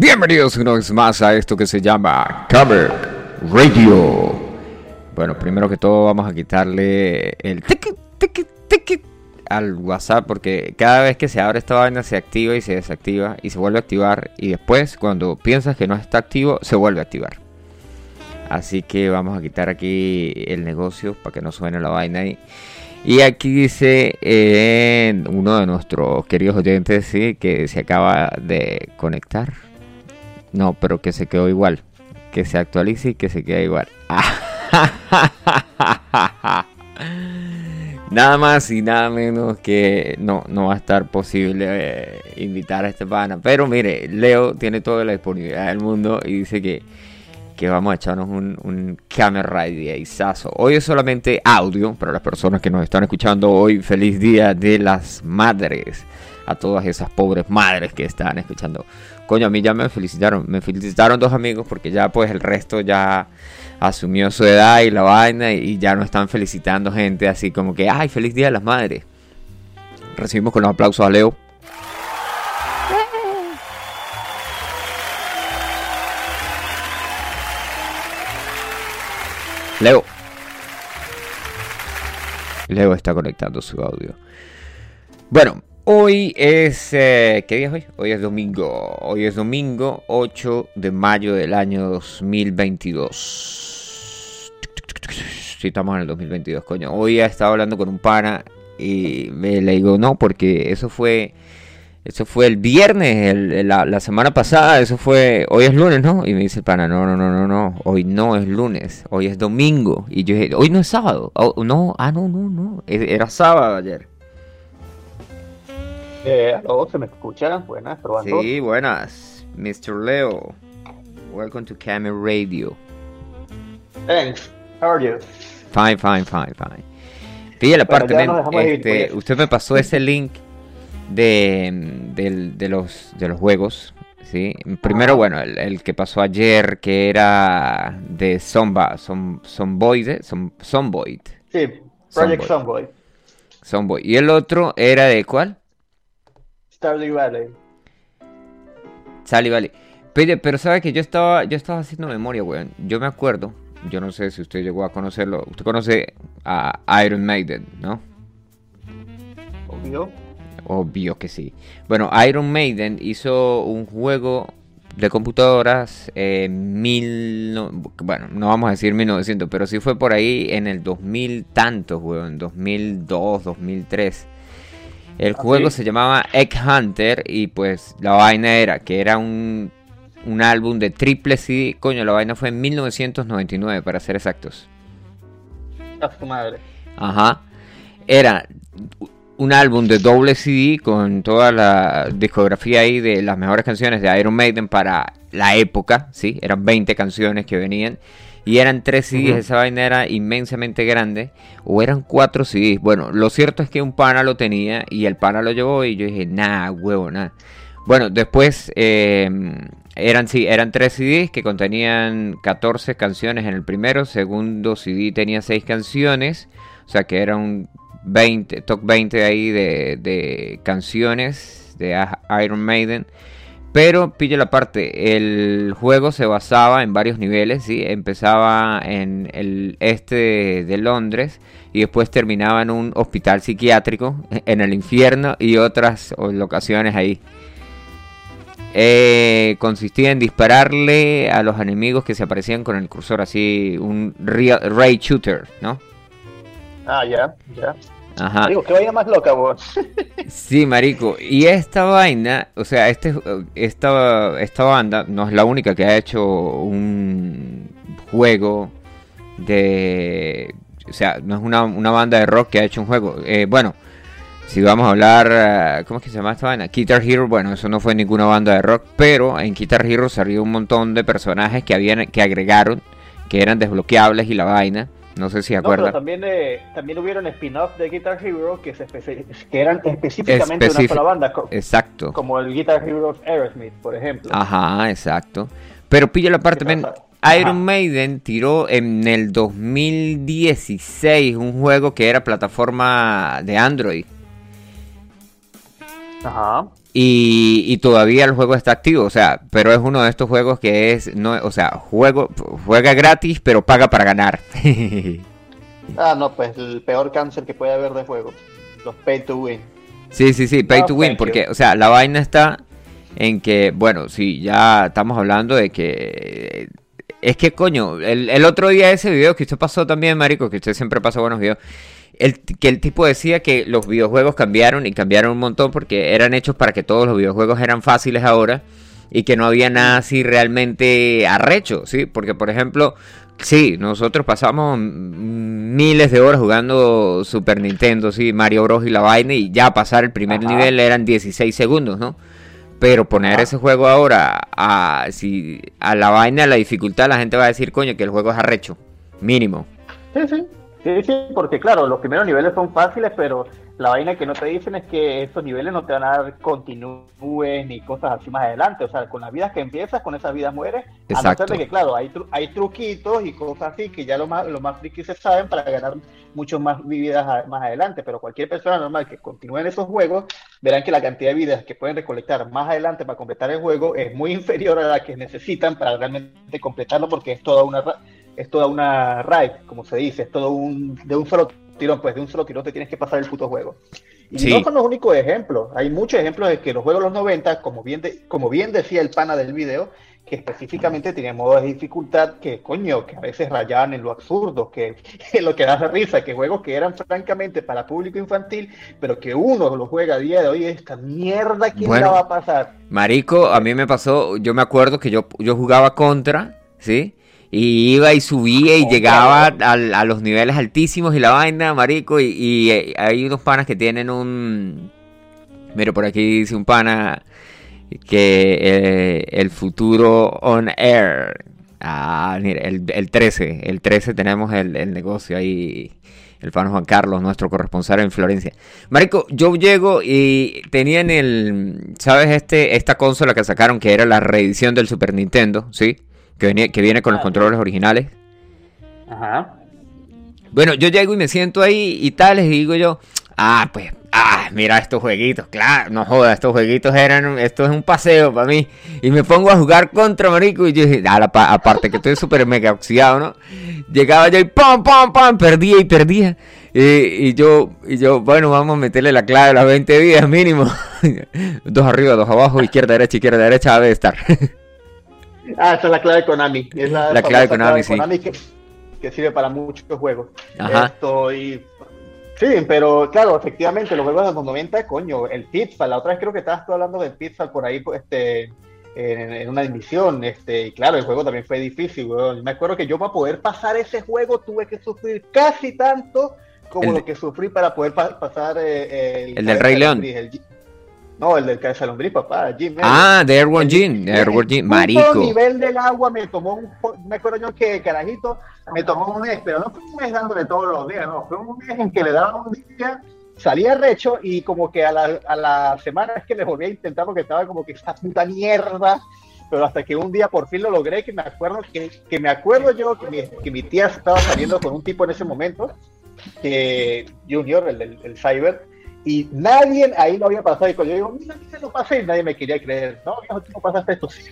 Bienvenidos una vez más a esto que se llama Cover Radio. Bueno, primero que todo vamos a quitarle el ticket, ticket, ticket al WhatsApp porque cada vez que se abre esta vaina se activa y se desactiva y se vuelve a activar y después cuando piensas que no está activo se vuelve a activar. Así que vamos a quitar aquí el negocio para que no suene la vaina ahí. Y aquí dice eh, uno de nuestros queridos oyentes sí, que se acaba de conectar. No, pero que se quedó igual. Que se actualice y que se quede igual. nada más y nada menos que no, no va a estar posible eh, invitar a este pana. Pero mire, Leo tiene toda la disponibilidad del mundo y dice que, que vamos a echarnos un, un camera sazo. Hoy es solamente audio para las personas que nos están escuchando hoy. Feliz día de las madres. A todas esas pobres madres que están escuchando coño, a mí ya me felicitaron. Me felicitaron dos amigos porque ya pues el resto ya asumió su edad y la vaina y ya no están felicitando gente así como que, ay, feliz día de las madres. Recibimos con los aplausos a Leo. Leo. Leo está conectando su audio. Bueno, Hoy es... Eh, ¿Qué día es hoy? Hoy es domingo. Hoy es domingo 8 de mayo del año 2022. Sí, estamos en el 2022, coño. Hoy he estado hablando con un pana y me le digo, no, porque eso fue... Eso fue el viernes, la, semana pasada, eso fue, hoy es lunes, ¿no? Y me dice el pana, no, no, no, no, no, hoy no es lunes, hoy es domingo. Y yo dije, hoy no es sábado, oh, no, ah, no, no, no, era sábado ayer. Eh, ¿Se me escucha? Buenas, probando. Sí, buenas. Mr. Leo. Welcome to Camera Radio. Thanks. How are you? Fine, fine, fine, fine. Pide la parte, este, usted me pasó ese link de, de, los, de los juegos. ¿sí? Primero, bueno, el, que pasó ayer, que era de Zomba, Som, Zomboid, Zomboid. Sí, Project Zomboid. Zomboid. ¿Y el otro era de cuál? Stardew Valley. Stardew Valley. Pero, pero sabe que yo estaba, yo estaba haciendo memoria, weón. Yo me acuerdo, yo no sé si usted llegó a conocerlo. Usted conoce a Iron Maiden, ¿no? Obvio. Obvio que sí. Bueno, Iron Maiden hizo un juego de computadoras en mil... bueno, no vamos a decir 1900, pero sí fue por ahí en el 2000 tantos, weón. 2002, 2003 el juego se llamaba Egg Hunter y pues la vaina era que era un, un álbum de triple CD. Coño, la vaina fue en 1999 para ser exactos. A su madre. Ajá. Era un álbum de doble CD con toda la discografía ahí de las mejores canciones de Iron Maiden para la época, ¿sí? Eran 20 canciones que venían. Y eran tres CDs, esa vaina era inmensamente grande. O eran cuatro CDs. Bueno, lo cierto es que un pana lo tenía y el pana lo llevó y yo dije, nah, huevo, nada. Bueno, después em, eran, sí, eran tres CDs que contenían 14 canciones en el primero. Segundo CD tenía 6 canciones. O sea que era un 20, top 20 ahí de, de canciones de Iron Maiden. Pero pille la parte, el juego se basaba en varios niveles, ¿sí? Empezaba en el este de Londres y después terminaba en un hospital psiquiátrico, en el infierno y otras locaciones ahí. Eh, consistía en dispararle a los enemigos que se aparecían con el cursor, así un ray shooter, ¿no? Ah, ya, ya. Ajá. Digo, que vaya más loca, vos. sí, marico. Y esta vaina, o sea, este, esta, esta banda no es la única que ha hecho un juego de... O sea, no es una, banda de rock que ha hecho un juego. Eh, bueno, si vamos a hablar... ¿Cómo es que se llama esta vaina? Guitar Hero, bueno, eso no fue ninguna banda de rock, pero en Guitar Hero salió un montón de personajes que, habían, que agregaron, que eran desbloqueables y la vaina. No sé si acuerdan. también, eh, también hubieron spin-off de Guitar Hero que, se que eran específicamente una sola banda. exacto. Como el Guitar Hero Aerosmith, por ejemplo. Ajá, exacto. Pero pilla la parte, Iron Maiden tiró en el 2016 un juego que era plataforma de Android. Ajá. Y, todavía el juego está activo, o sea, pero es uno de estos juegos que es, no, o sea, juego, juega gratis, pero paga para ganar. ah, no, pues el peor cáncer que puede haber de juegos, los pay to win. Sí, sí, sí, pay to win, porque, o sea, la vaina está en que, bueno, sí, ya estamos hablando de que es que coño, el, el, otro día ese video que usted pasó también, Marico, que usted siempre pasa buenos videos, el, que el tipo decía que los videojuegos cambiaron y cambiaron un montón porque eran hechos para que todos los videojuegos eran fáciles ahora y que no había nada así realmente arrecho, ¿sí? Porque, por ejemplo, sí, nosotros pasamos miles de horas jugando Super Nintendo, sí, Mario Bros. y la vaina y ya pasar el primer nivel eran 16 segundos, ¿no? Pero poner ese juego ahora a, si, a la vaina, a la dificultad, la gente va a decir, coño, que el juego es arrecho, mínimo. Sí, sí. Sí, sí, porque claro, los primeros niveles son fáciles, pero la vaina que no te dicen es que esos niveles no te van a dar continúes ni cosas así más adelante. O sea, con las vidas que empiezas, con esas vidas mueres. Exacto. A no ser de que, claro, hay, hay truquitos y cosas así que ya lo más, lo más frikis se saben para ganar mucho más vidas más adelante. Pero cualquier persona normal que continúe en esos juegos, verán que la cantidad de vidas que pueden recolectar más adelante para completar el juego es muy inferior a la que necesitan para realmente completarlo porque es toda una es toda una raid, como se dice, es todo un, de un solo tirón, pues de un solo tirón te tienes que pasar el puto juego. Y no son los únicos ejemplos, hay muchos ejemplos de que los juegos de los 90, como bien, como bien decía el pana del video, que específicamente tienen modos de dificultad que, coño, que a veces rayaban en lo absurdo, que, lo que da risa, que juegos que eran francamente para público infantil, pero que uno lo juega a día de hoy, esta mierda, ¿quién la va a pasar? Marico, a mí me pasó, yo me acuerdo que yo, yo jugaba contra, ¿sí? Y iba y subía y llegaba a, los niveles altísimos y la vaina, marico. Y, eh, hay unos panas que tienen un... Mira, por aquí dice un pana que eh, el futuro on air. Ah, mira, el, el 13. El 13 tenemos el, el negocio ahí el fan Juan Carlos, nuestro corresponsal en Florencia. Marico, yo llego y tenían el, ¿sabes? Este, esta consola que sacaron que era la reedición del Super Nintendo, ¿sí? Que, que viene con los ah, controles originales. Ajá. Bueno, yo llego y me siento ahí y tal, les digo yo, ah, pues, ah, mira estos jueguitos, claro, no jodas, estos jueguitos eran, esto es un paseo para mí. Y me pongo a jugar contra Marico y yo dije, ah, aparte que estoy súper mega oxidado, ¿no? Llegaba yo y pam, pam, pam, perdía y perdía. Y, yo, y yo, bueno, vamos a meterle la clave a las 20 días mínimo. dos arriba, dos abajo, izquierda, derecha, izquierda, derecha, debe estar. Ah, esa es la clave de Konami. Es la, clave de Konami, sí. que, sirve para muchos juegos. Ajá. Sí, pero claro, efectivamente, los juegos de los 90, coño, el Pitfall, la otra vez creo que estabas tú hablando del Pitfall por ahí, pues, este, en, una emisión, este, y claro, el juego también fue difícil, weón. Me acuerdo que yo para poder pasar ese juego tuve que sufrir casi tanto como lo que sufrí para poder pasar eh, el, el del Rey León. No, el del lombriz, papá, Jim. Ah, de Airborne Jim, Airborne Jim, marico. El nivel del agua me tomó un, me acuerdo yo que carajito, me tomó un mes, pero no fue un mes dándole todos los días, no, fue un mes en que le daba un día, salía recho y como que a la, a la semana es que le volví a intentar porque estaba como que esta puta mierda, pero hasta que un día por fin lo logré, que me acuerdo, que, que me acuerdo yo que mi, que mi tía estaba saliendo con un tipo en ese momento, que Junior, el del el cyber, y nadie ahí lo había pasado. Y cuando yo digo, mira, se lo pasé, nadie me quería creer. No, viejo, tú no pasaste esto. Sí,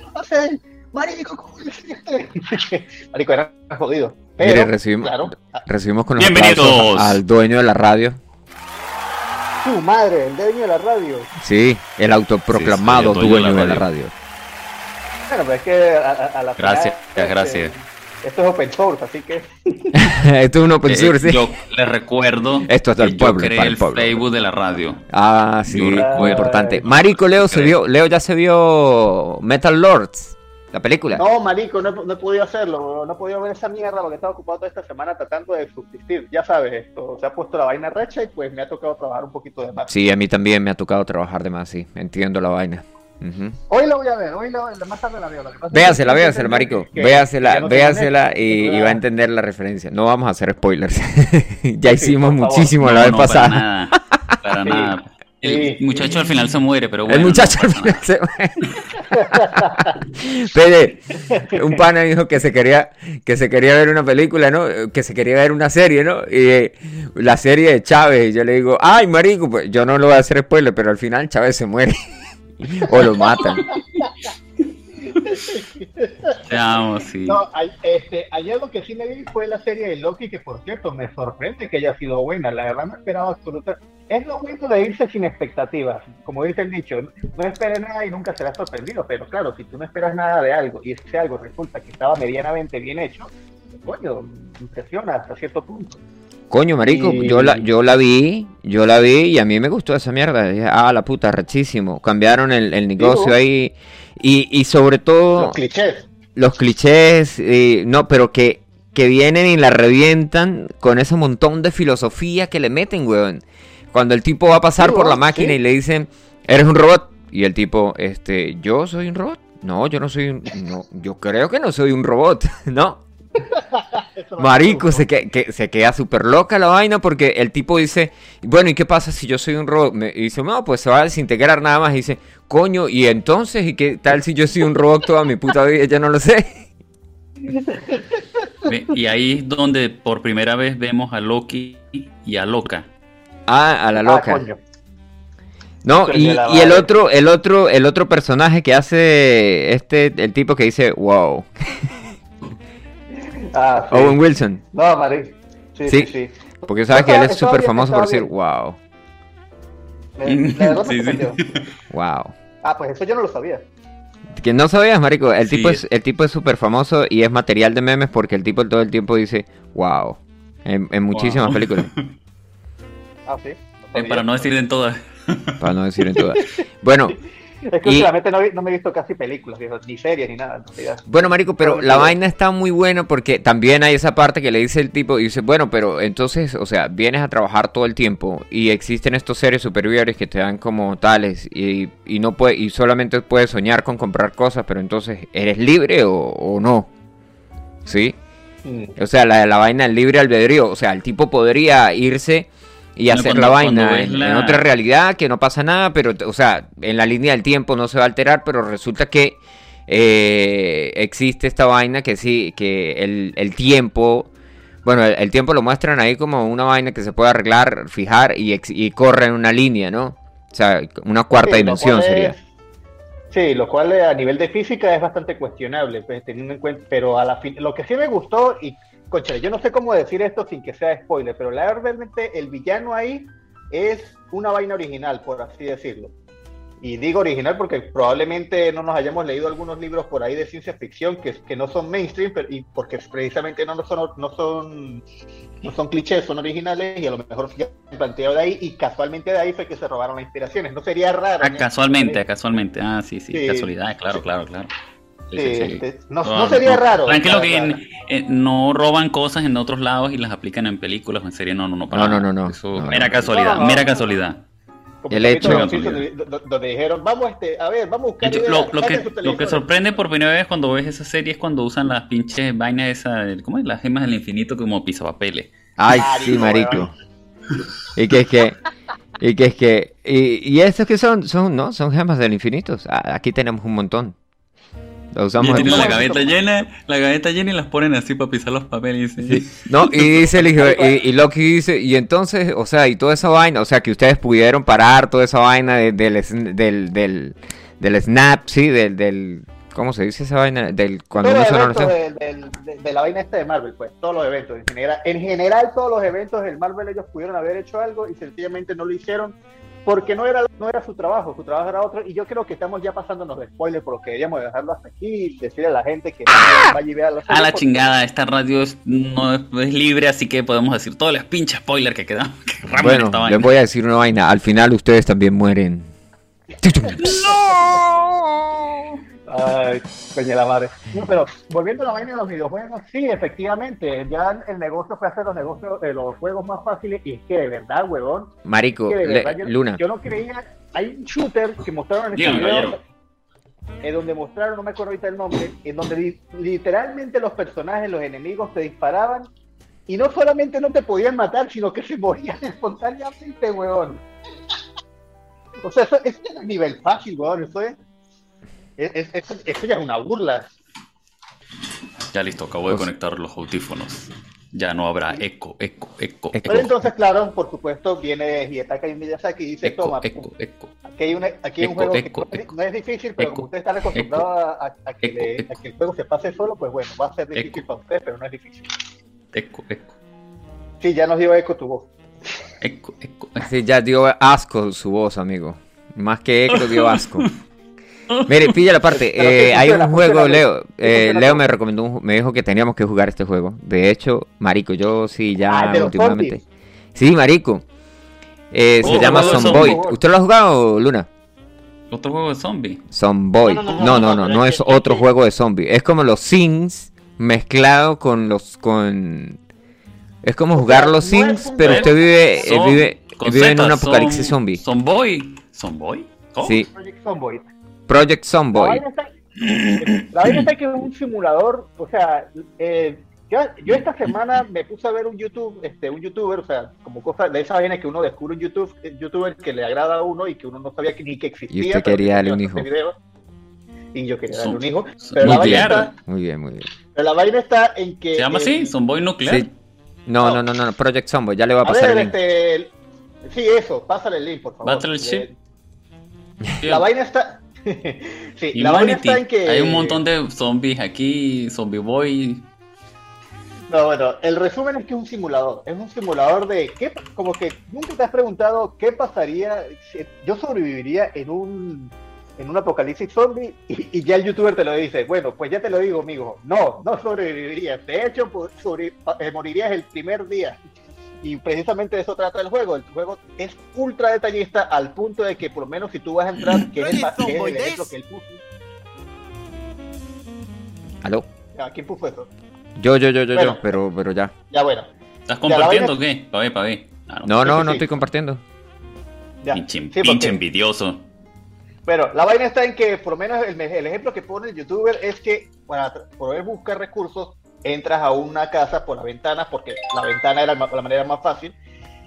lo pasé. Marico, ¿cómo lo hiciste? Marico, era jodido. Pero, Mire, recibimos, claro, recibimos con Bienvenidos al dueño de la radio. Tu madre, el dueño de la radio. Sí, el autoproclamado dueño, de la radio. Bueno, pero es que a, a, la Gracias, final, gracias. Este, esto es open source, así que. esto es un open eh, source, sí. Yo les recuerdo. Esto es del pueblo. Yo creé el, Facebook de la radio. Ah, sí, muy importante. Marico, Leo se vio, Leo ya se vio Metal Lords, la película. No, Marico, no, no he podido hacerlo, no he podido ver esa mierda porque estaba ocupado toda esta semana tratando de subsistir. Ya sabes, esto se ha puesto la vaina recha y pues me ha tocado trabajar un poquito de más. Sí, a mí también me ha tocado trabajar de más, sí. Entiendo la vaina. Hoy la voy a ver, hoy la, más tarde la veo. Véasela, véasela, marico. véasela, véasela y, va a entender la referencia. No vamos a hacer spoilers. ya hicimos muchísimo la vez pasada. Para nada. Para nada. El muchacho al final se muere, pero bueno. El muchacho al final se muere. Pede, un pana dijo que se quería que se quería ver una película, ¿no? Que se quería ver una serie, ¿no? Y eh, la serie de Chávez, y yo le digo, "Ay, marico, pues yo no lo voy a hacer spoiler, pero al final Chávez se muere o lo matan." Veamos, sí. No, hay, este, ayer lo que sí me vi fue la serie de Loki, que por cierto me sorprende que haya sido buena. La verdad no esperaba absolutamente. Es lo bueno de irse sin expectativas. Como dice el dicho, no esperes nada y nunca serás sorprendido. Pero claro, si tú no esperas nada de algo y ese algo resulta que estaba medianamente bien hecho, coño, impresiona hasta cierto punto. Coño, marico, Y- yo la, yo la vi, yo la vi y a mí me gustó esa mierda. Dije, ah, la puta, rechísimo. Cambiaron el, el negocio ahí. Y, y sobre todo Los clichés. los clichés, y- no, pero que, que vienen y la revientan con ese montón de filosofía que le meten, weón. Cuando el tipo va a pasar por la máquina sí. y le dicen, eres un robot. Y el tipo, este, ¿yo soy un robot? No, yo no soy un... No, yo creo que no soy un robot, ¿no? Marico, se, que, que- se queda súper loca la vaina porque el tipo dice, bueno, ¿y qué pasa si yo soy un robot? Me y dice, no, pues se va a desintegrar nada más. Y dice, coño, ¿y entonces? ¿Y qué tal si yo soy un robot toda mi puta vida? Ya no lo sé. Y ahí es donde por primera vez vemos a Loki y a Loca. Ah, a la Ah, loca. coño. no, y, y el otro, el otro, el otro personaje que hace este, el tipo que dice, wow, Ah, sí. Owen Wilson. No, Marico. Sí, Sí. sí, sí. Porque sabes que él es súper famoso por decir, wow, La verdad me Sí, sí. wow. Ah, pues eso yo no lo sabía. Que no sabías, marico, el Sí. tipo es el tipo es súper famoso y es material de memes porque el tipo todo el tiempo dice wow en, en muchísimas Wow. películas, Ah, sí. Eh, para no decir en todas. para no decir en todas. Bueno, Es que y- últimamente no, no me he visto casi películas, ni series ni nada. en bueno, marico, pero la vaina está muy buena porque también hay esa parte que le dice el tipo y dice, bueno, pero entonces, o sea, vienes a trabajar todo el tiempo y existen estos seres superiores que te dan como tales y, y no puede y solamente puedes soñar con comprar cosas, pero entonces eres libre o, o no, ¿sí? Mm. O sea, la, la vaina del libre albedrío. O sea, el tipo podría irse y hacer cuando- la vaina en, la- en otra realidad, que no pasa nada, pero, o sea, en la línea del tiempo no se va a alterar, pero resulta que eh, existe esta vaina que sí, que el, el tiempo, bueno, el, el tiempo lo muestran ahí como una vaina que se puede arreglar, fijar y, ex- y corre en una línea, ¿no? O sea, una cuarta Sí, dimensión sería. Sí, lo cual eh, a nivel de física es bastante cuestionable, pues, teniendo en cuenta, pero a la fin, lo que sí me gustó, y concha, yo no sé cómo decir esto sin que sea spoiler, pero la realmente el villano ahí es una vaina original, por así decirlo. Y digo original porque probablemente no nos hayamos leído algunos libros por ahí de ciencia ficción que, que no son mainstream, pero, y porque precisamente no son, no son no son clichés, son originales y a lo mejor se han planteado de ahí y casualmente de ahí fue que se robaron las inspiraciones. No sería raro. Ah, ¿no? casualmente, casualmente. Ah, sí, sí, Sí. casualidad, claro, claro, claro. Sí, Sí, sí, sí. este, no, no sería raro. Tranquilo la que verdad. en- eh, no roban cosas en otros lados y las aplican en películas o en series. No, no, no. para No, no, no, no. Eso, No, mera no. casualidad, No, no. mera casualidad. El el hecho- donde, donde- dijeron, vamos, este, a ver, vamos a buscar hecho, lo, lo que, lo que teléfonos". sorprende por primera vez cuando ves esa serie es cuando usan las pinches vainas esas, ¿cómo es? Las gemas del infinito como pisapapeles. Ay, Marico, sí, marico. Y que es que, y que es que, y, y estos que son, son, no, son gemas del infinito. Aquí tenemos un montón. Lo usamos. Y en- tienen la gaveta llena, la gaveta llena y las ponen así para pisar los papeles. Sí. No, y dice el hijo, y, y Loki dice, y entonces, o sea, y toda esa vaina, o sea, que ustedes pudieron parar toda esa vaina de- del, del, del, del snap, sí, del, del, ¿cómo se dice esa vaina? Del, cuando Todos uno los se de, del- de- de la vaina esta de Marvel, pues, todos los eventos. En general, en general, todos los eventos del Marvel ellos pudieron haber hecho algo y sencillamente no lo hicieron porque no era, no era su trabajo, su trabajo era otro. Y yo creo que estamos ya pasándonos de spoilers por lo que deberíamos dejarlo hasta aquí y decirle a la gente que vaya y vea la A la porque- chingada, esta radio es, no es, es libre, así que podemos decir todos los pinches spoilers que quedamos. Que Bueno, esta les vaina. voy a decir una vaina, al final ustedes también mueren. Ay, coño la madre. No, pero volviendo a la vaina de los videojuegos, sí, efectivamente, ya el negocio fue hacer los negocios, eh, los juegos más fáciles y es que de verdad, huevón, Marico, que de le- verdad yo, Luna, yo no creía, hay un shooter que mostraron en este video, eh, donde mostraron, no me acuerdo ahorita el nombre, en donde li- literalmente los personajes, los enemigos te disparaban y no solamente no te podían matar, sino que se morían espontáneamente, huevón. O sea, eso, eso es un nivel fácil, weón. Eso es. Es- es- Eso, eso ya es una burla. Ya listo, acabo de Pues- conectar los audífonos. Ya no habrá eco, eco, eco, Eco. Pero entonces, claro, por supuesto, viene Hidetaka Miyazaki y dice: eco, Toma, eco, eco. aquí hay, una- aquí hay un Eco, juego eco, que no, es difícil, pero Eco, como ustedes están acostumbrados a, a- a que eco, le- eco. a que el juego se pase solo, pues bueno, va a ser difícil Eco. para ustedes, pero no es difícil. Eco, eco, Sí, ya nos dio eco tu voz. eco, eco. Sí, ya dio asco su voz, amigo. Más que eco, dio asco. Mire, pilla la parte. Eh, hay un juego, Leo. eh, Leo me recomendó, un- me dijo que teníamos que jugar este juego. De hecho, marico, yo sí Ah, ya los últimamente. Sí, marico. Eh, se Oh, llama zombies. ¿Usted lo ha jugado, Luna? Otro juego de zombie. Zomboy. No, No, no, no, es otro que- juego de zombie. Es como los Sims mezclado con los con es como jugar los Sims, pero usted vive eh, Son- vive, vive en un apocalipsis zombie. Zomboy. ¿Zomboy? ¿Cómo? Sí, Project Zomboid. Project Zomboy. la vaina está que es un simulador, o sea, eh, yo, yo esta semana me puse a ver un YouTube, este, un youtuber, o sea, como cosa de esa vaina que uno descubre un YouTube, un youtuber que le agrada a uno y que uno no sabía que, ni que existía. Y usted quería que darle un hijo. video. Y yo quería darle un hijo. Pero la, vaina está, Muy bien, muy bien. pero la vaina está en que. ¿Se llama eh, así? ¿Zomboy nuclear? Sí. No, no, no, no, no, Project Zomboy, ya le va a A pasar ver, el link. este. el- Sí, eso, pásale el link, por favor. Battleship. Eh, La vaina está. sí, la está en que. Hay un montón de zombies aquí, Zombie Boy. No, bueno, el resumen es que es un simulador. Es un simulador de qué, como que nunca te has preguntado qué pasaría si yo sobreviviría en un en un apocalipsis zombie y, y ya el youtuber te lo dice. Bueno, pues ya te lo digo, amigo. No, no sobrevivirías. De hecho, pues, sobre- eh, morirías el primer día. Y precisamente de eso trata el juego. El juego es ultra detallista al punto de que por lo menos si tú vas a entrar, que es el, que es el ejemplo que él puso. ¿Aló? ¿A quién puso eso? Yo, yo, yo, yo, Bueno. yo, pero, pero ya. Ya bueno. ¿Estás compartiendo o qué? Pa' ver, pa' ver. Ah, no. No, no, sí, no sí. estoy compartiendo. Ya. Pinche, Sí, pinche porque- envidioso. Bueno, la vaina está en que, por lo menos, el, el ejemplo que pone el youtuber es que para poder buscar recursos, entras a una casa por la ventana, porque la ventana era la manera más fácil.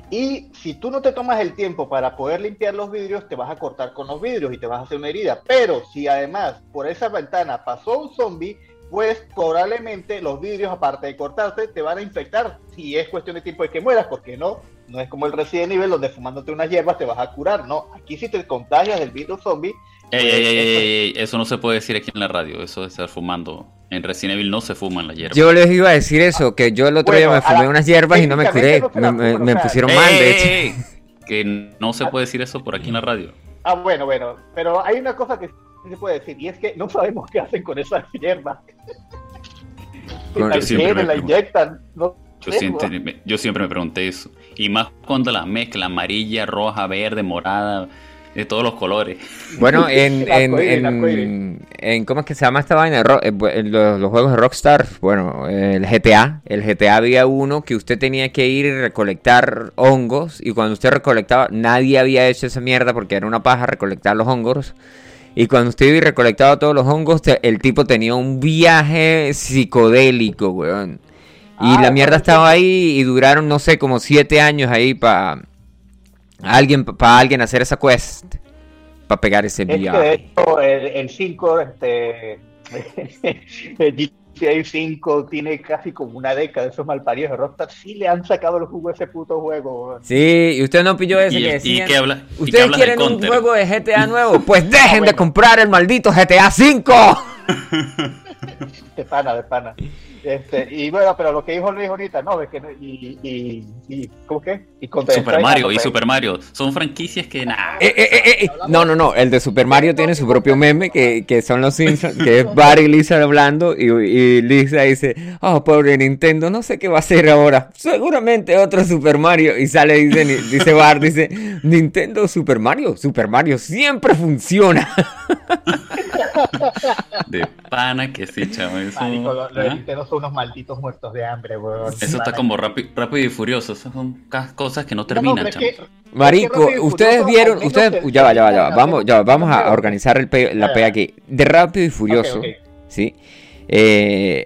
Y si tú no te tomas el tiempo para poder limpiar los vidrios, te vas a cortar con los vidrios y te vas a hacer una herida. Pero si además por esa ventana pasó un zombie, pues probablemente los vidrios, aparte de cortarse, te van a infectar. Si es cuestión de tiempo de que mueras, porque no, no es como el Resident Evil donde fumándote unas hierbas te vas a curar. No, aquí si te contagias del virus zombie, Ey, ey, ey, eso- ey, ey, eso no se puede decir aquí en la radio. Eso de estar fumando. En Resident Evil no se fuman las hierbas. Yo les iba a decir eso, que yo el otro Bueno, día me a fumé la- unas hierbas y no me curé. técnicamente no se Me, pusieron Ey, mal, de hecho. ey, Que no se puede decir eso por aquí en la radio. Ah, bueno, bueno, pero hay una cosa que sí se puede decir y es que no sabemos qué hacen con esas hierbas. La inyectan, no Yo siempre, yo siempre me pregunté eso. Y más cuando la mezcla amarilla, roja, verde, morada, de todos los colores. Bueno, en, en, en, ¿cómo es que se llama esta vaina? Eh, los, los juegos de Rockstar, bueno, el GTA, el GTA había uno que usted tenía que ir y recolectar hongos y cuando usted recolectaba, nadie había hecho esa mierda porque era una paja recolectar los hongos. Y cuando usted iba y recolectaba todos los hongos, el tipo tenía un viaje psicodélico, weón. Y Ah, la mierda estaba ahí y duraron, no sé, como siete años ahí para alguien, para alguien hacer esa quest. Para pegar ese Es que de viaje. hecho el, el 5, este, GTA 5 tiene casi como una década de esos malparidos de Rockstar. Sí le han sacado el jugo a ese puto juego. Sí, y usted no pilló ese ¿Y, que y decían. qué habla? ¿Y qué ¿Ustedes quieren un juego de GTA nuevo? Pues dejen de bueno. comprar el maldito GTA 5. De pana, de pana. Este, y bueno, pero lo que dijo Luis ahorita, no, es que y, y, y ¿cómo que? Y Super Strike, Mario y Super Mario. Son franquicias que nada. Eh, eh, eh, eh, No, no, no. El de Super Mario tiene su propio meme que, que son los Simpsons, que es Bart y Lisa hablando y, y Lisa dice, oh, pobre Nintendo, no sé qué va a hacer ahora. Seguramente otro Super Mario. Y sale, dice, dice Bart, dice, Nintendo Super Mario. Super Mario siempre funciona. De pana que sí, chavo. Eso, Marico, los ¿ah? Son unos malditos muertos de hambre, weón. Eso está como rápido, rápido y furioso. Esas son cosas que no No, no, terminan, es chavo. que- Marico, ustedes vieron, ustedes, ya va, ya va, ya va, vamos, ya va, vamos a organizar el pe- la Ya, P ya. aquí. De Rápido y Furioso. ¿sí? Eh,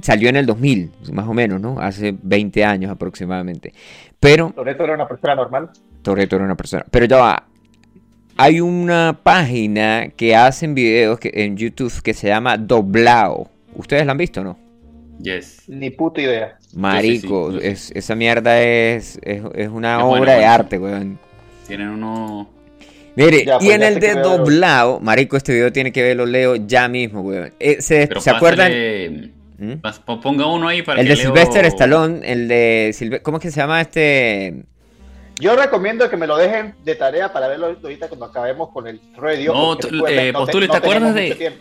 salió en el 2000, más o menos, ¿no? Hace 20 años aproximadamente. Pero Toretto era una persona normal. Toretto era una persona. Pero ya va. Hay una página que hacen videos que, en YouTube que se llama Doblao. ¿Ustedes la han visto o no? Yes. Ni puta idea. Marico, Yo sí, sí, yo es- esa mierda es, es, es una Es obra bueno, de arte, weón. Tienen uno. Mire, Ya, y pues, en ya el de Doblao, marico, este video tiene que verlo, Leo, ya mismo, weón. Eh, ¿Se, Pero ¿se acuerdan? ¿Mm? Ponga uno ahí para El que de Leo- Sylvester Stallone, el de... Silve- ¿Cómo es que se llama este...? Yo recomiendo que me lo dejen de tarea para verlo ahorita cuando acabemos con el radio. No, eh, no Postuli, no ¿te acuerdas tenemos de-.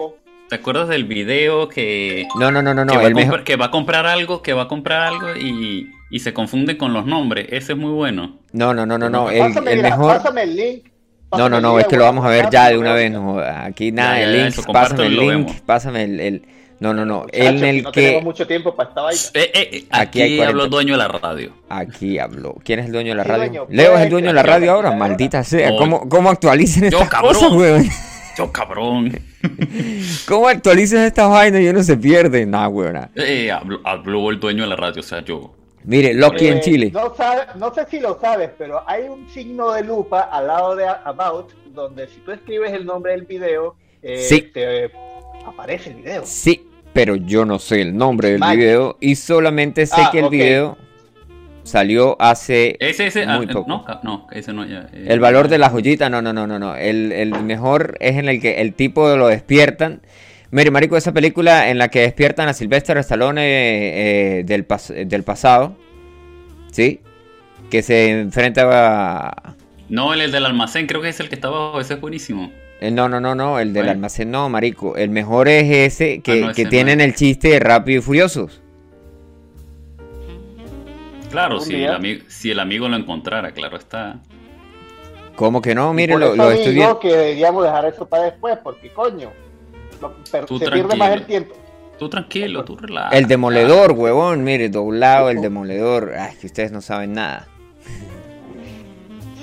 ¿Te acuerdas del video que, No, no, no, no, que, no, va a el mejor... comprar, que va a comprar algo, que va a comprar algo y, y se confunde con los nombres? Ese es muy bueno. No, no, no, no, no, el, Pásame, el mejor... Pásame el link. No, pásame no, el no, es que lo vamos a ver ya de una vez. no, aquí nada Ya, ya, links, eso, pásame el link, pásame el, el- No, no, no, en el no que... tenemos mucho tiempo para esta vaina. Eh, eh, Aquí aquí hay 40. habló el dueño de la radio. Aquí habló. ¿Quién es el dueño de la radio? dueño, Leo es el dueño de la aquí radio ahora, ahora. maldita sea. ¿Cómo, cómo actualicen Yo, estas cabrón. cosas, weón? Yo, cabrón. ¿Cómo actualizan estas vainas y uno se pierde? Nah, weón. Eh, habló, habló el dueño de la radio, o sea, yo. Mire, Loki en Eh, Chile. No, sabe- no sé si lo sabes, pero hay un signo de lupa al lado de About, donde si tú escribes el nombre del video, eh, Sí. te aparece el video. Sí, pero yo no sé el nombre del Mike. video y solamente sé Ah, que el video salió hace Ese, ese. ah, muy poco. no, ca- no, ese no. Ya, eh, El valor de la joyita, no, no, no, no, no. El, el mejor es en el que el tipo lo despiertan. Mire, marico, esa película en la que despiertan a Sylvester Stallone eh, eh, del, pas- del pasado, ¿sí? Que se enfrenta a... No, el, el del almacén, creo que es el que está abajo. Ese es buenísimo. eh, no, no, no, no, el del almacén no, marico. El mejor es ese que, Ah, no, que no tienen es. el chiste de Rápido y Furiosos. Claro, si el, amigo, si el amigo lo encontrara, claro está. ¿Cómo que no? Mire, Por lo, lo digo estoy viendo. que deberíamos dejar eso para después, porque coño, Tú se pierde tranquilo. más el tiempo. Tú tranquilo, tú relaja. El demoledor, huevón, mire, doblado el demoledor. Ay, que ustedes no saben nada.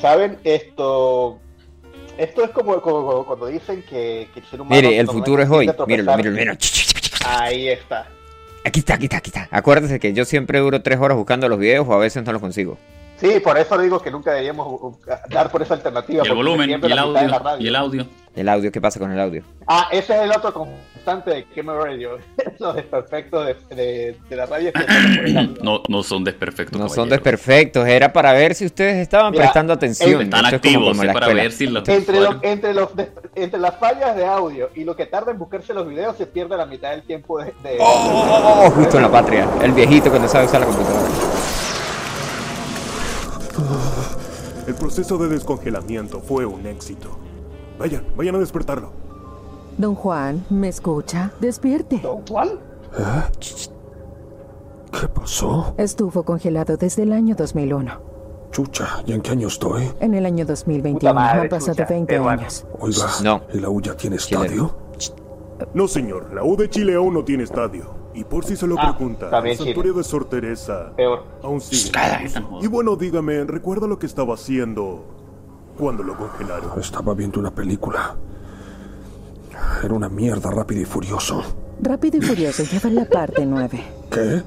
¿Saben? Esto esto es como, como- como cuando dicen que, que el ser humano... Mire, el futuro es hoy. Míralo, míralo, míralo. Ahí está. Aquí está, aquí está, aquí está. Acuérdese que yo siempre duro tres horas buscando los videos o a veces no los consigo. Sí, por eso digo que nunca deberíamos dar por esa alternativa. Y el volumen, y el audio, y el audio. El audio, ¿qué pasa con el audio? Ah, ese es el otro constante de Gamer Radio. Los desperfectos de, de, de la radio. No, no son desperfectos. No son desperfectos, era para ver si ustedes estaban Mira, prestando atención. Están Esto activos, como es para ver si los Entre, los, entre, los entre las fallas de audio y lo que tarda en buscarse los videos, se pierde la mitad del tiempo de. de- Oh, oh, oh, justo en la patria. El viejito que no sabe usar la computadora. El proceso de descongelamiento fue un éxito. Vayan, vayan a despertarlo. Don Juan, ¿me escucha? Despierte. ¿Don Juan? ¿Qué pasó? Estuvo congelado desde el año 2001. Chucha, ¿y en qué año estoy? En el año 2021 madre, han pasado chucha, 20 peruano. años. Oiga, No. ¿y la U ya tiene Chile. estadio? No, señor, la U de Chile aún no tiene estadio. Y por si se lo Ah, pregunta, el santuario de Sor Teresa Peor. aún sigue. Vez tan Y bueno, dígame, ¿recuerda lo que estaba haciendo cuando lo congelaron? Estaba viendo una película. Era una mierda rápido y furioso. Rápido y Furioso lleva la parte 9. ¿Qué?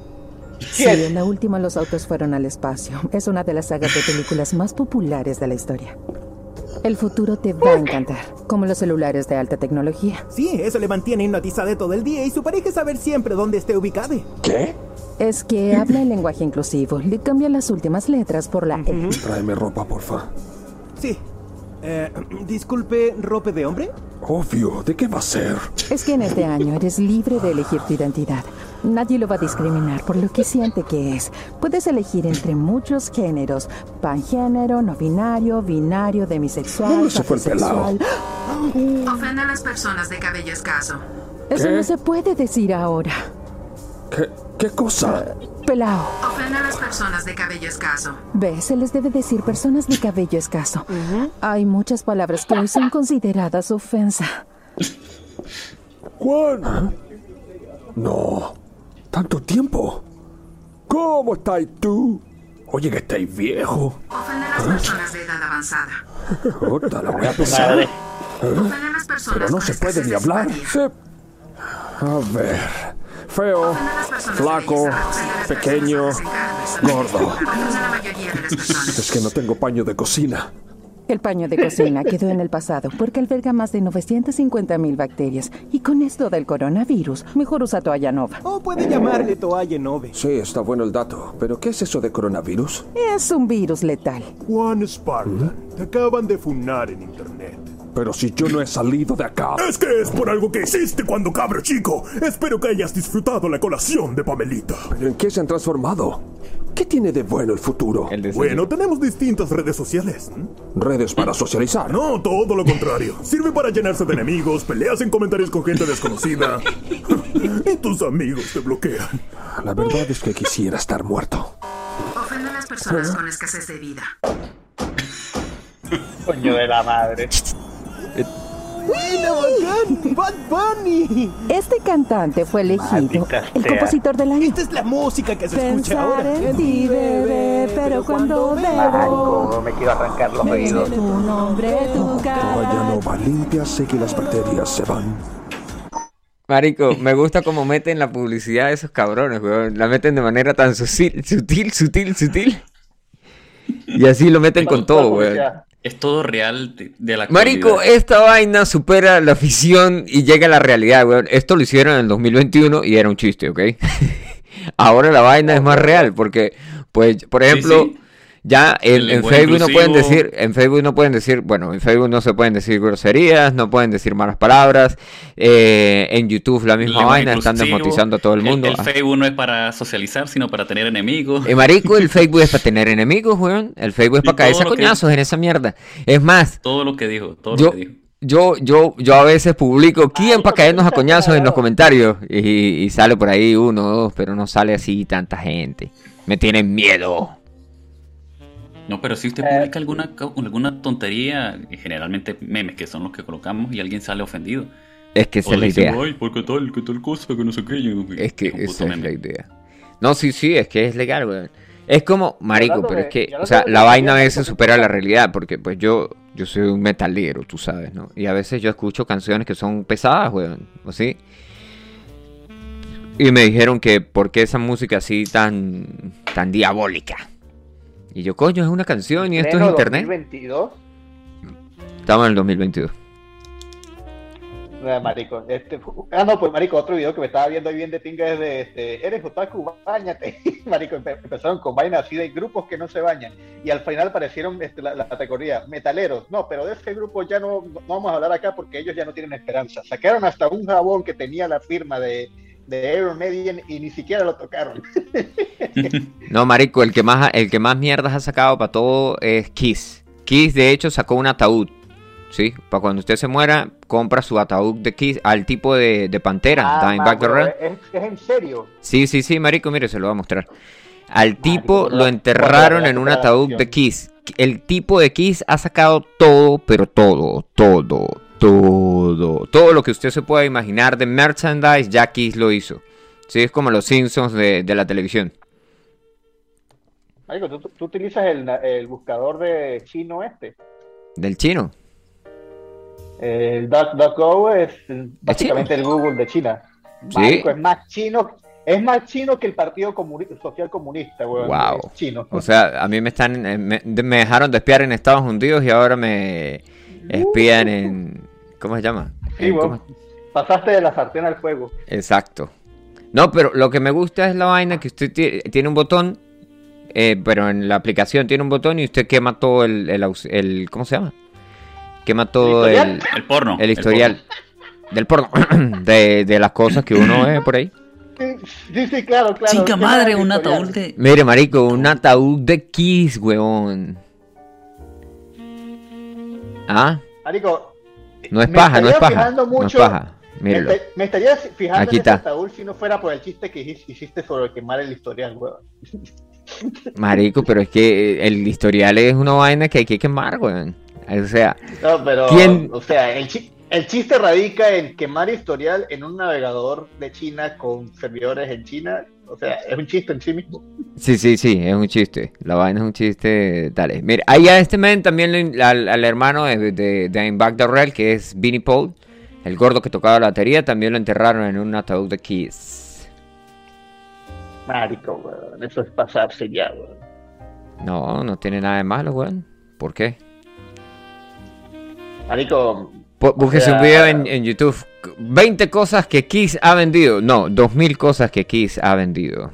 Sí, en la última los autos fueron al espacio. Es una de las sagas de películas más populares de la historia. El futuro te va a encantar, como los celulares de alta tecnología. Sí, eso le mantiene hipnotizada todo el día y su pareja saber siempre dónde esté ubicada. ¿Qué? Es que habla en lenguaje inclusivo, le cambian las últimas letras por la E. Tráeme ropa, porfa. Sí. Eh, disculpe, ¿rope de hombre? Obvio, ¿de qué va a ser? Es que en este año eres libre de elegir tu identidad. Nadie lo va a discriminar por lo que siente que es. Puedes elegir entre muchos géneros: pangénero, no binario, binario, demisexual, ¿Dónde se fue el pansexual. Ofende a las personas de cabello escaso. Eso ¿Qué? no se puede decir ahora. ¿Qué, qué cosa? Pelao. Ofende a las personas de cabello escaso. Ve, se les debe decir personas de cabello escaso. Hay muchas palabras que hoy son consideradas ofensa. Juan. No. ¿Tanto tiempo? ¿Cómo estáis tú? Oye, que estáis viejo. Ofende a las personas de edad avanzada. Puta, la voy a pesar. Ofende a las personas Pero no se puede ni hablar. Se- A ver. Feo, flaco, pequeño, gordo. Es que no tengo paño de cocina. El paño de cocina quedó en el pasado porque alberga más de 950 mil bacterias. Y con esto del coronavirus, mejor usa toalla nova. O puede llamarle toalla Nove. Sí, está bueno el dato. ¿Pero qué es eso de coronavirus? Es un virus letal. Juan Spartan, te acaban de funar en internet. Pero si yo no he salido de acá. Es que es por algo que hiciste cuando cabro chico. Espero que hayas disfrutado la colación de Pamelita. ¿Pero en qué se han transformado? ¿Qué tiene de bueno el futuro? El Bueno, tenemos distintas redes sociales. Redes para socializar. No, todo lo contrario. Sirve para llenarse de enemigos, peleas en comentarios con gente desconocida. y tus amigos te bloquean. La verdad es que quisiera estar muerto. Ofende a las personas con escasez de vida. Coño de la madre. ¡Buena, bacán! ¡Bad Bunny! Este cantante fue elegido Maldita el sea. compositor del año. Esta es la música que se escucha Pensar ahora. en ti, bebé, pero cuando Marico, bebo, me quiero arrancar los oídos. tu nombre, tu Toalla cara. nova limpia, sé que las bacterias se van. Marico, me gusta cómo meten la publicidad de esos cabrones, weón. La meten de manera tan sutil, sutil, sutil, sutil. Y así lo meten con todo, weón. Es todo real de, de la Marico, esta vaina supera la ficción y llega a la realidad, weón. Esto lo hicieron en el 2021 y era un chiste, ¿ok? Ahora la vaina es más real porque, pues, por Sí, ejemplo, sí. Ya en, El en lenguaje Facebook no pueden decir, en Facebook no pueden decir, bueno, en Facebook no se pueden decir groserías, no pueden decir malas palabras, eh, en YouTube la misma Lenguaje vaina, están desmotizando a todo el mundo. El, Ah. Facebook no es para socializar, sino para tener enemigos. Eh, marico, el Facebook es para tener enemigos, weón. El Facebook es para caerse a que- coñazos en esa mierda. Es más, Todo lo que dijo, todo yo, lo que dijo. yo, yo, yo a veces publico quién para caernos a coñazos en los comentarios. Y, y sale por ahí uno o dos, pero no sale así tanta gente. Me tienen miedo. No, pero si usted Eh. publica alguna, alguna tontería, generalmente memes que son los que colocamos y alguien sale ofendido. Es que esa O es la idea. Ay, ¿por qué tal? ¿Qué tal cosa? Que no sé qué. Yo- Es que un esa es la idea. No, sí, sí, es que es legal, weón. Es como, marico, pero es que, o sea, la vaina a veces supera la realidad, porque pues yo, yo soy un metalero, tú sabes, ¿no? Y a veces yo escucho canciones que son pesadas, weón, ¿o sí? Y me dijeron que, ¿por qué esa música así tan, tan diabólica? Y yo, coño, es una canción y esto es internet. 2022. Estamos en el 2022. No, marico, este, ah, no, pues marico, otro video que me estaba viendo ahí bien de tinga es de, este, eres otaku, bañate. marico, empe- empezaron con vainas así de grupos que no se bañan. Y al final aparecieron este, la, la categoría metaleros. No, pero de ese grupo ya no, no vamos a hablar acá porque ellos ya no tienen esperanza. Sacaron hasta un jabón que tenía la firma de, de Iron Maiden y ni siquiera lo tocaron. No, marico, el que más, el que más mierdas ha sacado para todo es Kiss. Kiss, de hecho, sacó un ataúd. ¿Sí? Para cuando usted se muera, compra su ataúd de Kiss al tipo de, de Pantera, Ah, Darrell. es, es en serio. Sí, sí, sí, marico, mire, se lo voy a mostrar. Al tipo lo enterraron en un ataúd de Kiss. El tipo de Kiss ha sacado todo, pero todo, todo, todo. Todo lo que usted se pueda imaginar de merchandise, ya Kiss lo hizo. Sí, es como los Simpsons de, de la televisión. Marico, tú, tú utilizas el, el buscador de chino este. Del chino. El DuckDuckGo es básicamente el Google de China. Sí. Marico, es más chino, es más chino que el Partido Comuni- Social Comunista, weón. Wow. Es chino. O sea, a mí me están eh, me, me dejaron de espiar en Estados Unidos y ahora me espían en ¿cómo se llama? Sí. ¿cómo? Pasaste de la sartén al fuego. Exacto. No, pero lo que me gusta es la vaina que usted ti- tiene un botón, eh, pero en la aplicación tiene un botón y usted quema todo el, el, ¿cómo se llama? Quema todo ¿El el, historial? El porno. el historial del porno, de, de las cosas que uno ve por ahí. Sí, sí, claro, claro. Chica ¿Qué madre, un ataúd de. Mire, marico, un ataúd de Kiss, weón. Ah, Marico, no es paja, no es paja. fijando No es mucho- paja. Me, me estaría fijando Aquí en está. ataúd si no fuera por el chiste que hici- hiciste sobre quemar el historial, weón. Marico, pero es que el historial es una vaina que hay que quemar, weón. O sea, No, pero, ¿Quién- o sea, el, chi- el chiste radica en quemar historial en un navegador de China con servidores en China. O sea, es un chiste en sí mismo. sí, sí, sí, es un chiste. La vaina es un chiste. Dale. Mira, ahí a este men también, al, al hermano de, de, de Dimebag Darrell, que es Vinnie Paul, el gordo que tocaba la batería, también lo enterraron en un ataúd de Kiss. Marico, weón. Eso es pasarse ya, weón. No, no tiene nada de malo, weón. ¿Por qué? Marico, Búsquese un video en, en YouTube. 20 cosas que Kiss ha vendido. No, 2000 cosas que Kiss ha vendido.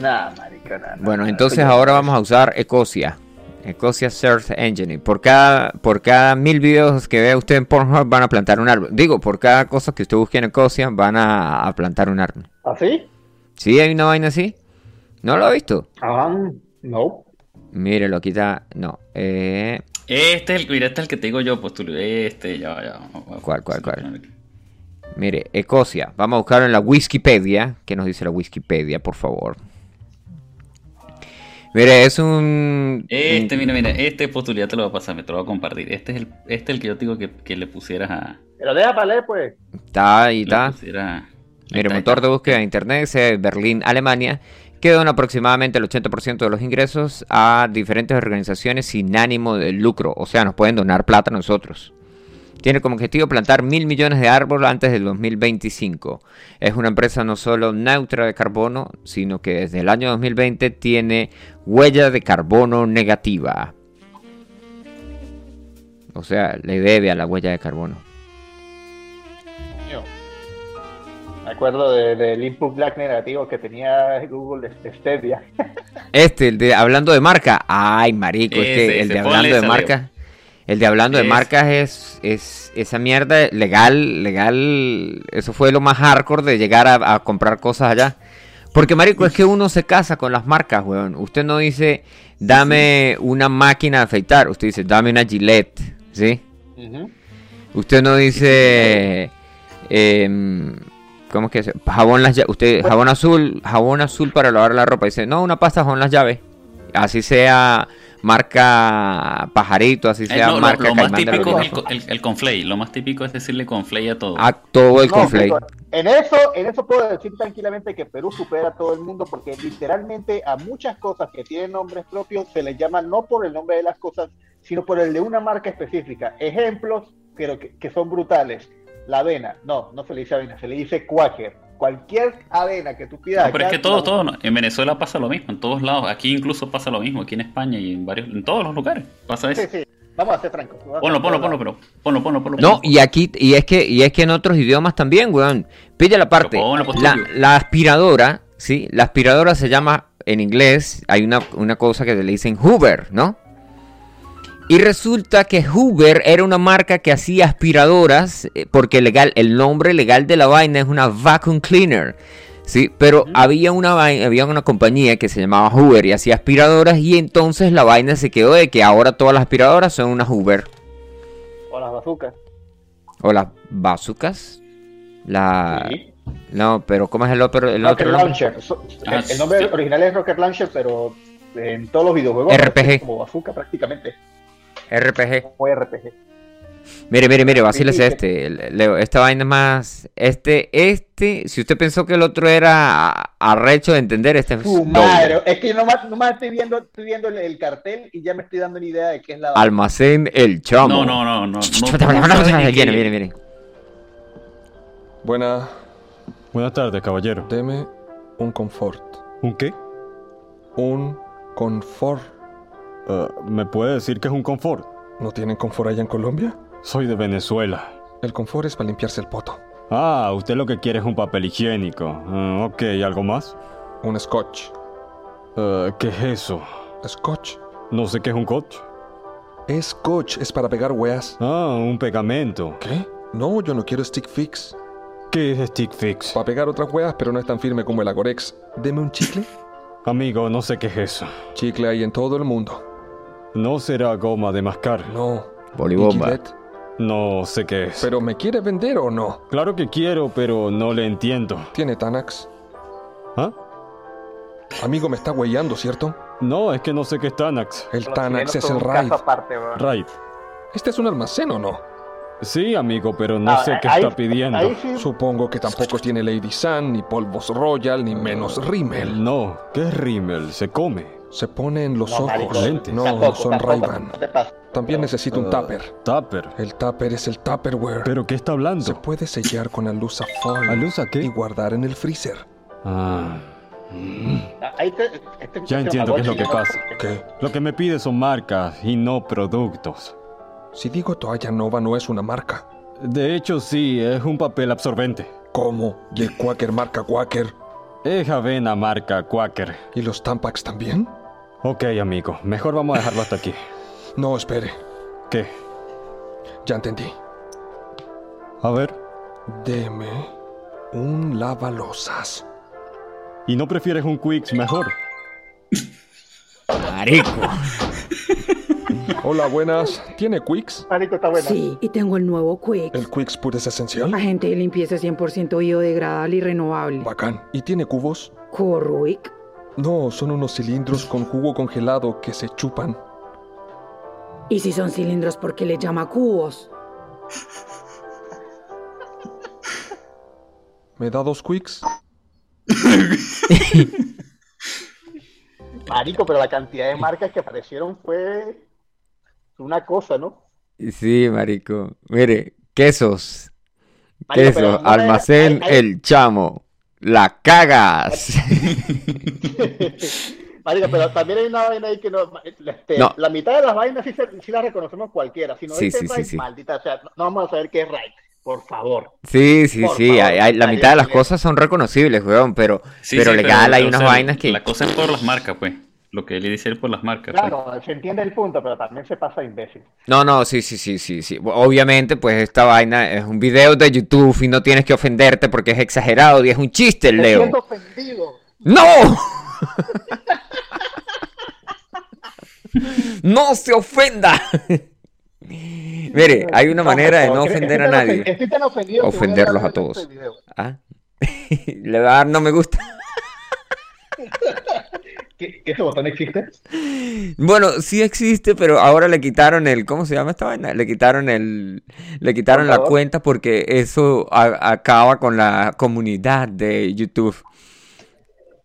nada, marico, nada. Bueno, entonces ahora vamos a usar Ecosia. Ecosia Search Engine. Por cada, por cada mil videos que vea usted en Pornhub van a plantar un árbol. Digo, por cada cosa que usted busque en Ecosia van a, a plantar un árbol. ¿Así? ¿Sí hay una vaina así? ¿No lo ha visto? Ah, no. Mírelo, aquí está. No. Eh, Este es el, mira, este es el que te digo yo, pues tú, este, ya, ya. ¿Cuál, cuál, cuál? mire, Ecosia. Vamos a buscarlo en la Wikipedia. ¿Qué nos dice la Wikipedia, por favor? Mire, es un... Este, mira, mira, este postulado te lo voy a pasar, me te lo voy a compartir. Este es el, este es el que yo te digo que, que le pusieras a. Pero deja para leer, pues. Está ahí, está. Mire, motor está. de búsqueda de internet, dice Berlín, Alemania, que dona aproximadamente el 80% de los ingresos a diferentes organizaciones sin ánimo de lucro. O sea, nos pueden donar plata a nosotros. Tiene como objetivo plantar mil millones de árboles antes del 2025. Es una empresa no solo neutra de carbono, sino que desde el año 2020 tiene huella de carbono negativa. O sea, le debe a la huella de carbono. Me acuerdo de- del input black negativo que tenía Google de Stadia. Este, el de hablando de marca. Ay, marico, es que Ese, el de hablando de marca. El de hablando de marcas es, es esa mierda legal, legal. Eso fue lo más hardcore de llegar a, a comprar cosas allá. Porque, marico, es que uno se casa con las marcas, weón. Usted no dice, dame una máquina de afeitar. Usted dice, dame una Gillette, ¿sí? Usted no dice, em, ¿cómo es que? Jabón las llaves. Usted, jabón azul, jabón azul para lavar la ropa. Dice, no, una pasta jabón las llaves. Así sea marca pajarito, así Eh, sea no, marca lo más caimán del típico es el, el, el conflay. Lo más típico es decirle conflay a todo. A todo el No, conflay. En eso, en eso puedo decir tranquilamente que Perú supera a todo el mundo porque literalmente a muchas cosas que tienen nombres propios se les llama no por el nombre de las cosas, sino por el de una marca específica. Ejemplos, pero que, que son brutales. La avena, no, no se le dice avena, se le dice quaker. Cualquier avena que tú pidas. No, pero es que todo, todo, en Venezuela pasa lo mismo, en todos lados, aquí incluso pasa lo mismo, aquí en España y en varios, en todos los lugares pasa eso. Sí, sí. Vamos a ser francos. Ponlo, ponlo, ponlo, pero ponlo, ponlo, ponlo. No, y aquí, y es que, y es que en otros idiomas también, weón. Pilla la parte. pues, La, la aspiradora, sí, la aspiradora se llama, en inglés, hay una, una cosa que le dicen Hoover, ¿no? Y resulta que Hoover era una marca que hacía aspiradoras, eh, porque legal, el nombre legal de la vaina es una vacuum cleaner. Sí, pero había una vai- había una compañía que se llamaba Hoover y hacía aspiradoras y entonces la vaina se quedó de que ahora todas las aspiradoras son una Hoover. O las bazucas. O las bazucas. La. Sí. No, pero ¿cómo es el otro, el Rocket otro nombre? Launcher. So- Ah, el, el nombre sí. original es Rocket Launcher, pero en todos los videojuegos RPG. es como bazooka prácticamente. RPG. Como RPG. Mire, mire, mire, vacílese este. Leo, esta vaina es más. Este, este. Si usted pensó que el otro era arrecho de entender, este es. Madre, es que nomás, nomás estoy viendo, estoy viendo el, el cartel y ya me estoy dando una idea de qué es la Almacén El Chamo. No, no, no, no. Viene, viene, viene. Buena, Buenas tardes, caballero. deme un confort. ¿Un qué? Un confort. Eh, ¿Me puede decir que es un confort? ¿No tienen confort allá en Colombia? Soy de Venezuela. El confort es para limpiarse el poto. Ah, usted lo que quiere es un papel higiénico. Ah, ok, ¿algo más? Un scotch. Eh, ¿Qué es eso? Scotch. No sé qué es un coach. Scotch es para pegar weas. Ah, un pegamento. ¿Qué? No, yo no quiero stick fix. ¿Qué es stick fix? Para pegar otras weas, pero no es tan firme como el Agorex. Deme un chicle. Amigo, no sé qué es eso. Chicle hay en todo el mundo. No será goma de mascar. No. Bolibomba. No sé qué es. ¿Pero me quiere vender o no? Claro que quiero, pero no le entiendo. ¿Tiene Tanax? ¿Ah? Amigo, me está huellando, ¿cierto? No, es que no sé qué es Tanax. El Los Tanax es el Raid. aparte. Right. ¿Este es un almacén o no? Sí, amigo, pero no Ah, sé qué ahí- está pidiendo. sí- Supongo que tampoco tiene Lady Sun, ni polvos Royal, ni menos Rimmel. No, ¿qué es Rimmel? Se come. Se pone en los No, ojos. lentes. No, tampoco, son pases. También necesito un Eh, tupper. Tupper. El tupper es el Tupperware. ¿Pero qué está Se hablando? puede sellar con alusa foil. ¿Alusa qué? Y guardar en el freezer. Ah. Ah, te- este- Ya este entiendo qué es lo que pasa. Lo que me pide son marcas y no productos. Si digo toalla nova no es una marca. De hecho, sí, es un papel absorbente. ¿Cómo? ¿Y el Quaker marca Quaker? Es avena marca Quaker. ¿Y los Tampax también? Ok, amigo, mejor vamos a dejarlo hasta aquí. No, espere. ¿Qué? Ya entendí. A ver. Deme un lavalosas. ¿Y no prefieres un Quicks mejor? Marico. Hola, buenas. ¿Tiene Quicks? Marico, está buena. Sí, y tengo el nuevo Quick. ¿El Quicks Pure es esencial? Agente de limpieza 100% biodegradable y renovable. Bacán. ¿Y tiene cubos? Corruic. No, son unos cilindros con jugo congelado que se chupan. Y si son cilindros, ¿por qué le llama cubos? ¿Me da dos Quicks? Marico, pero la cantidad de marcas que aparecieron fue una cosa, ¿no? Sí, marico. Mire, quesos. Marico, Queso, pero no almacén hay- hay- El Chamo. La cagas. Marico, pero también hay una vaina ahí que no, este, No. La mitad de las vainas sí, se- sí las reconocemos cualquiera. Si no Sí, dice sí, sí, right, sí. maldita, o sea, no, no vamos a saber qué es right, por favor. Sí, sí, Por sí. favor, hay- hay- la mitad de las cosas son reconocibles, weón, pero, Sí, pero sí, legal hay o unas sea, vainas que... La cosa es por las marcas, pues. Lo que le dice él por las marcas. pues. Claro, se entiende el punto, pero también se pasa de imbécil. No, no, sí, sí, sí, sí, sí. Obviamente, pues esta vaina es un video de YouTube y no tienes que ofenderte porque es exagerado y es un chiste, Me Leo. siento ofendido. ¡No! ¡No se ofenda! Mire, hay una manera de no ofender a nadie. Estoy tan ofendido Ofenderlos a todos. este video. ¿Ah? Le va a dar no me gusta. ¿Qué, ese botón existe? Bueno, sí existe, pero ahora le quitaron el, ¿cómo se llama esta vaina? Le quitaron el, le quitaron la cuenta porque eso a- acaba con la comunidad de YouTube.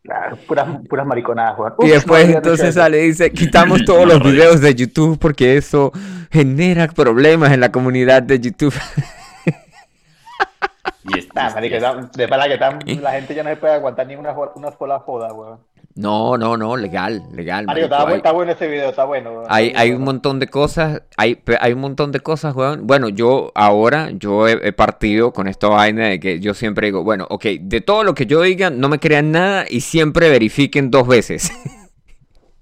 Claro, puras, puras mariconadas, weón. Y después no entonces sale y dice, quitamos todos los videos de YouTube porque eso genera problemas en la comunidad de YouTube. Y es- eso. Nah, y- marico, de verdad que tan- la gente ya no se puede aguantar ni una, sola joda, weón. No, no, no, legal, legal. Marico, está, hay- está bueno ese video, está bueno. Hay, hay bueno. un montón de cosas, hay, hay un montón de cosas, weón. Bueno, yo ahora, yo he, he partido con esta vaina de que yo siempre digo, bueno, ok, de todo lo que yo diga, no me crean nada y siempre verifiquen dos veces.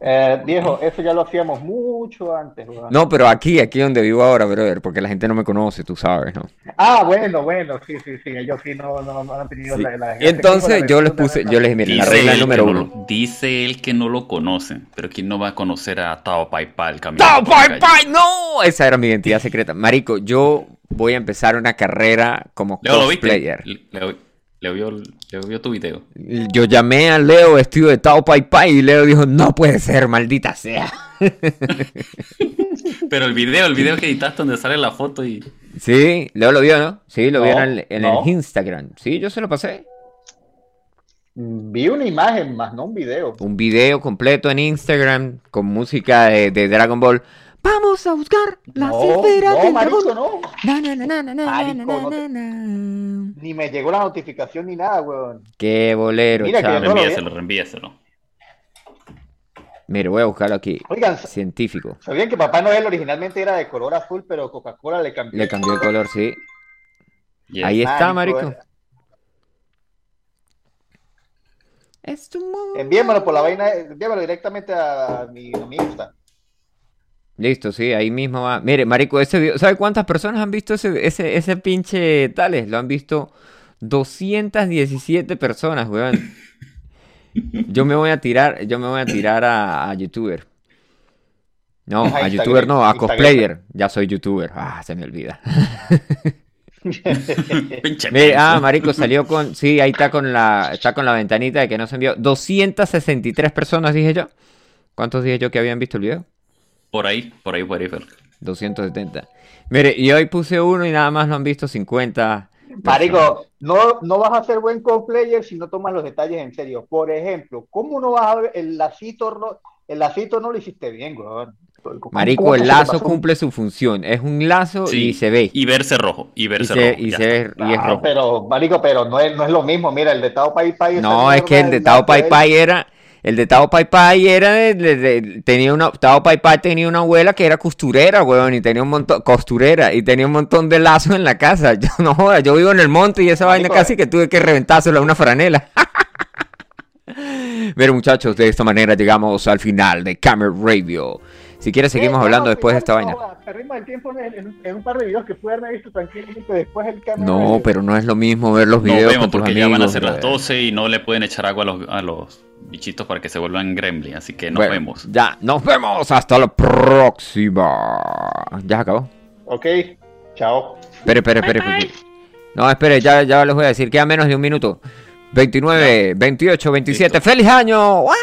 Eh, viejo, eso ya lo hacíamos mucho antes. No, pero aquí, aquí donde vivo ahora, brother, porque la gente no me conoce, tú sabes, ¿no? Ah, bueno, bueno, sí, sí, sí, ellos sí no, no, no han tenido Sí. la, la- Y entonces la- yo les puse, yo les dije, la regla número no uno. dice él que no lo conocen, pero ¿quién no va a conocer a Tao Pai Pai caminando ¡No, por la pai, pai, no! Esa era mi identidad secreta. Marico, yo voy a empezar una carrera como Leo, ¿lo viste? cosplayer. Leo, Leo vio, Leo vio tu video. Yo llamé a Leo vestido de Tao Pai Pai y Leo dijo, no puede ser, maldita sea. Pero el video, el video que editaste donde sale la foto y... Sí, Leo lo vio, ¿no? Sí, lo vio No, en, el, en no. el Instagram. Sí, yo se lo pasé. Vi una imagen más, no un video. Un video completo en Instagram con música de, de Dragon Ball. Vamos a buscar las No, esferas no, del marico, dragón. no. Na, na, na, na, na, na, Marico, na, no te- na. Ni me llegó la notificación ni nada, weón. Qué bolero, Mira que no. Reenvíaselo, reenvíaselo. Mire, voy a buscarlo aquí. Oigan, Científico. ¿sabían que Papá Noel originalmente era de color azul, pero Coca-Cola le cambió? Le cambió el color, sí. Yes. Ahí está, Marico, marico. Es tu mundo. Envíamelo por la vaina, envíamelo directamente a mi, a mi Insta. Listo, sí, ahí mismo va. Mire, marico, ese video, ¿sabe cuántas personas han visto ese, ese, ese pinche tales? Lo han visto 217 personas, weón. Yo me voy a tirar, yo me voy a tirar a, a youtuber. No, a youtuber no, a cosplayer. Ya soy youtuber. Ah, se me olvida. Mire, ah, marico, salió con, sí, ahí está con la, está con la ventanita de que no se envió. 263 personas, dije yo. ¿Cuántos dije yo que habían visto el video? Por ahí, por ahí, por ahí. Fer. 270. Mire, y hoy puse uno y nada más lo han visto 50. personas. Marico, no, no vas a ser buen cosplayer si no tomas los detalles en serio. Por ejemplo, ¿cómo no vas a ver el lacito? ro- El lacito no lo hiciste bien, weón. ¿Cómo- Marico, el lazo cumple su función. Es un lazo Sí, y se ve. Y verse rojo, y Y verse se, rojo. y se ve y es Ah, rojo. pero, marico, pero no es, no es lo mismo. Mira, el de Tao Pai Pai. No, es que el de el Tao lazo Pai Pai era, El de Tao Pai Pai era de, de- de- tenía una Tao Pai Pai tenía una abuela que era costurera, weón, y tenía un montón costurera y tenía un montón de lazos en la casa. Yo no joda, yo vivo en el monte y esa vaina Marico, casi que tuve que reventárselo a una franela. Pero muchachos, de esta manera llegamos al final de Camera Radio. Si quieres seguimos Eh, hablando no, después de esta vaina. no, Perdimos el tiempo en, en- en un par de videos que pude haberme visto tranquilamente después del cambio. No, pero no es lo mismo ver los videos vemos con tus porque amigos. ya van a ser las brother. 12 y no le pueden echar agua a los, a los bichitos para que se vuelvan gremlin. Así que nos Bueno, vemos. Ya, nos vemos. Hasta la próxima. Ya se acabó. Ok, chao. Espere, espere, espere. No, espere, ya, ya les voy a decir. Queda menos de un minuto. 29, 28, 27. ¡Feliz año! ¡Guau!